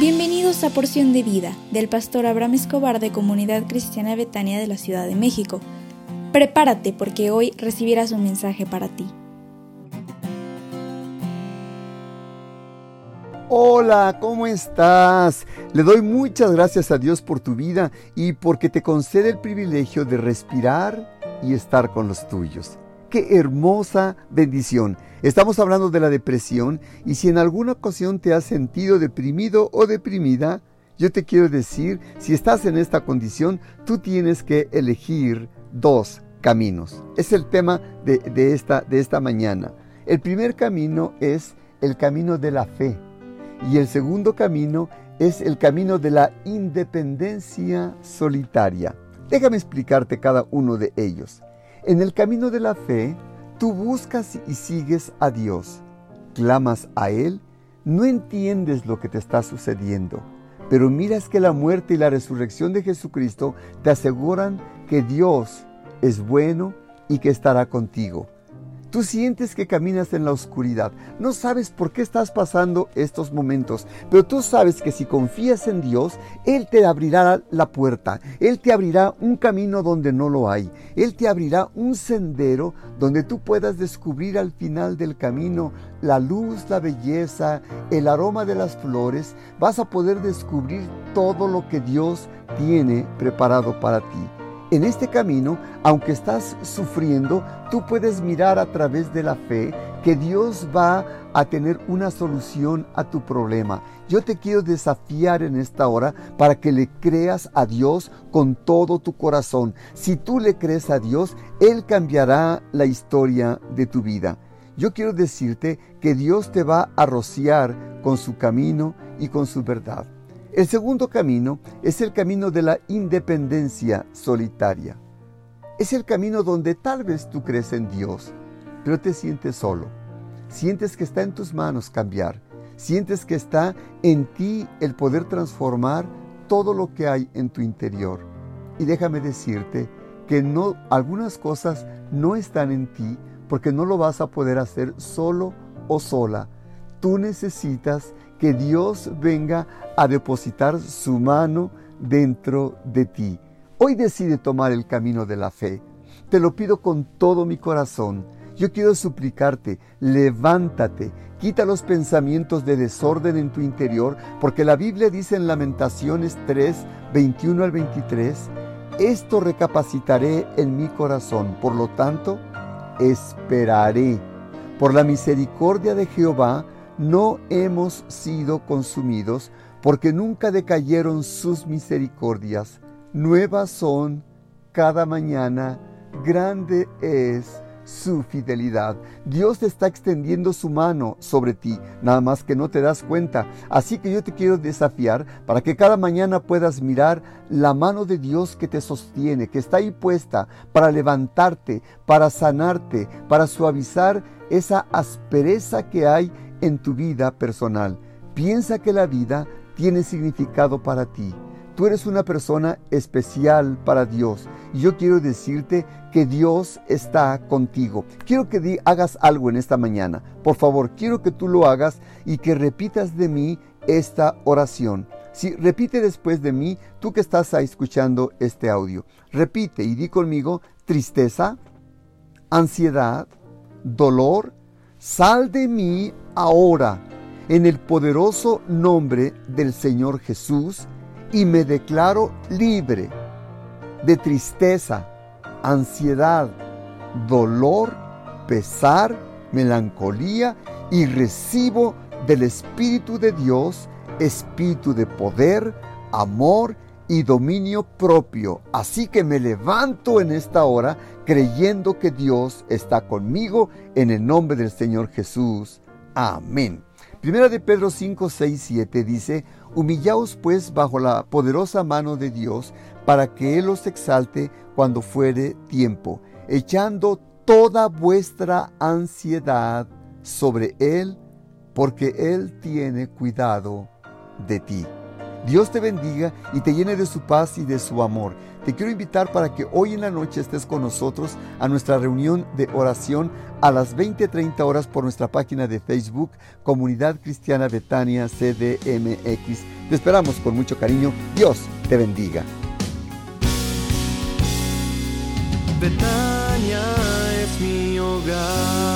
Bienvenidos a Porción de Vida del pastor Abraham Escobar de Comunidad Cristiana Betania de la Ciudad de México. Prepárate porque hoy recibirás un mensaje para ti. Hola, ¿cómo estás? Le doy muchas gracias a Dios por tu vida y porque te concede el privilegio de respirar y estar con los tuyos. Qué hermosa bendición. Estamos hablando de la depresión y si en alguna ocasión te has sentido deprimido o deprimida, yo te quiero decir, si estás en esta condición, tú tienes que elegir dos caminos. Es el tema de, esta, de esta mañana. El primer camino es el camino de la fe y el segundo camino es el camino de la independencia solitaria. Déjame explicarte cada uno de ellos. En el camino de la fe, tú buscas y sigues a Dios, clamas a Él, no entiendes lo que te está sucediendo, pero miras que la muerte y la resurrección de Jesucristo te aseguran que Dios es bueno y que estará contigo. Tú sientes que caminas en la oscuridad. No sabes por qué estás pasando estos momentos, pero tú sabes que si confías en Dios, Él te abrirá la puerta. Él te abrirá un camino donde no lo hay. Él te abrirá un sendero donde tú puedas descubrir al final del camino la luz, la belleza, el aroma de las flores. Vas a poder descubrir todo lo que Dios tiene preparado para ti. En este camino, aunque estás sufriendo, tú puedes mirar a través de la fe que Dios va a tener una solución a tu problema. Yo te quiero desafiar en esta hora para que le creas a Dios con todo tu corazón. Si tú le crees a Dios, Él cambiará la historia de tu vida. Yo quiero decirte que Dios te va a rociar con su camino y con su verdad. El segundo camino es el camino de la independencia solitaria. Es el camino donde tal vez tú crees en Dios, pero te sientes solo. Sientes que está en tus manos cambiar. Sientes que está en ti el poder transformar todo lo que hay en tu interior. Y déjame decirte que algunas cosas no están en ti porque no lo vas a poder hacer solo o sola. Tú necesitas que Dios venga a depositar su mano dentro de ti. Hoy decide tomar el camino de la fe. Te lo pido con todo mi corazón. Yo quiero suplicarte, levántate, quita los pensamientos de desorden en tu interior, porque la Biblia dice en Lamentaciones 3, 21 al 23, esto recapacitaré en mi corazón, por lo tanto, esperaré. Por la misericordia de Jehová, no hemos sido consumidos, porque nunca decayeron sus misericordias. Nuevas son cada mañana, grande es su fidelidad. Dios está extendiendo su mano sobre ti, nada más que no te das cuenta. Así que yo te quiero desafiar para que cada mañana puedas mirar la mano de Dios que te sostiene, que está ahí puesta para levantarte, para sanarte, para suavizar esa aspereza que hay en tu vida personal. Piensa que la vida tiene significado para ti. Tú eres una persona especial para Dios y yo quiero decirte que Dios está contigo. Quiero que hagas algo en esta mañana. Por favor, quiero que tú lo hagas y que repitas de mí esta oración. Si repite después de mí, tú que estás escuchando este audio, repite y di conmigo tristeza, ansiedad, dolor, sal de mí ahora en el poderoso nombre del Señor Jesús y me declaro libre de tristeza, ansiedad, dolor, pesar, melancolía y recibo del Espíritu de Dios, espíritu de poder, amor y dominio propio. Así que me levanto en esta hora creyendo que Dios está conmigo en el nombre del Señor Jesús. Amén. Primera de Pedro 5, 6, 7 dice, Humillaos pues bajo la poderosa mano de Dios, para que Él os exalte cuando fuere tiempo, echando toda vuestra ansiedad sobre Él, porque Él tiene cuidado de ti. Dios te bendiga y te llene de su paz y de su amor. te quiero invitar para que hoy en la noche estés con nosotros a nuestra reunión de oración a las 20:30 horas por nuestra página de Facebook Comunidad Cristiana Betania CDMX. Te esperamos con mucho cariño. Dios te bendiga. Betania es mi hogar.